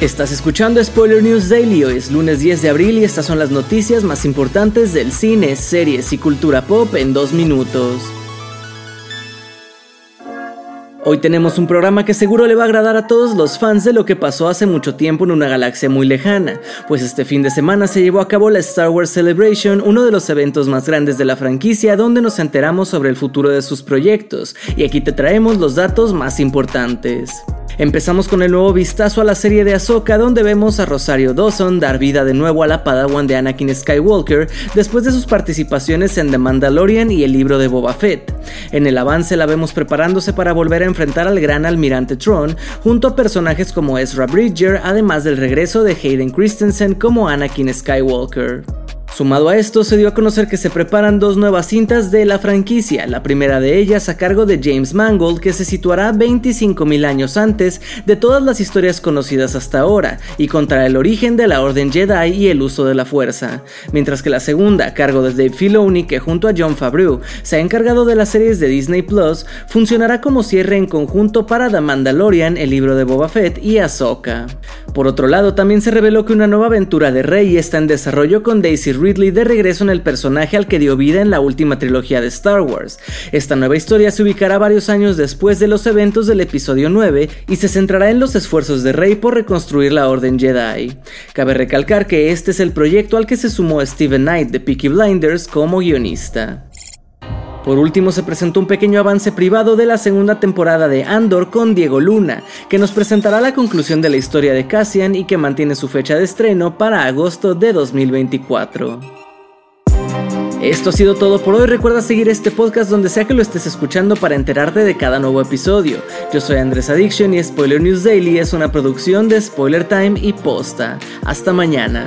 Estás escuchando Spoiler News Daily, hoy es lunes 10 de abril y estas son las noticias más importantes del cine, series y cultura pop en dos minutos. Hoy tenemos un programa que seguro le va a agradar a todos los fans de lo que pasó hace mucho tiempo en una galaxia muy lejana, pues este fin de semana se llevó a cabo la Star Wars Celebration, uno de los eventos más grandes de la franquicia donde nos enteramos sobre el futuro de sus proyectos, y aquí te traemos los datos más importantes. Empezamos con el nuevo vistazo a la serie de Ahsoka donde vemos a Rosario Dawson dar vida de nuevo a la Padawan de Anakin Skywalker después de sus participaciones en The Mandalorian y el libro de Boba Fett. En el avance la vemos preparándose para volver a enfrentar al gran almirante Tron junto a personajes como Ezra Bridger, además del regreso de Hayden Christensen como Anakin Skywalker. Sumado a esto, se dio a conocer que se preparan dos nuevas cintas de la franquicia, la primera de ellas a cargo de James Mangold, que se situará 25.000 años antes de todas las historias conocidas hasta ahora, y contra el origen de la Orden Jedi y el uso de la fuerza, mientras que la segunda, a cargo de Dave Filoni, que junto a John Favreau se ha encargado de las series de Disney Plus, funcionará como cierre en conjunto para The Mandalorian, el libro de Boba Fett y Ahsoka. Por otro lado, también se reveló que una nueva aventura de Rey está en desarrollo con Daisy Ridley de regreso en el personaje al que dio vida en la última trilogía de Star Wars. Esta nueva historia se ubicará varios años después de los eventos del episodio 9 y se centrará en los esfuerzos de Rey por reconstruir la Orden Jedi. Cabe recalcar que este es el proyecto al que se sumó Steven Knight de Peaky Blinders como guionista. Por último se presentó un pequeño avance privado de la segunda temporada de Andor con Diego Luna, que nos presentará la conclusión de la historia de Cassian y que mantiene su fecha de estreno para agosto de 2024. Esto ha sido todo por hoy. Recuerda seguir este podcast donde sea que lo estés escuchando para enterarte de cada nuevo episodio. Yo soy Andrés Addiction y Spoiler News Daily es una producción de Spoiler Time y Posta. Hasta mañana.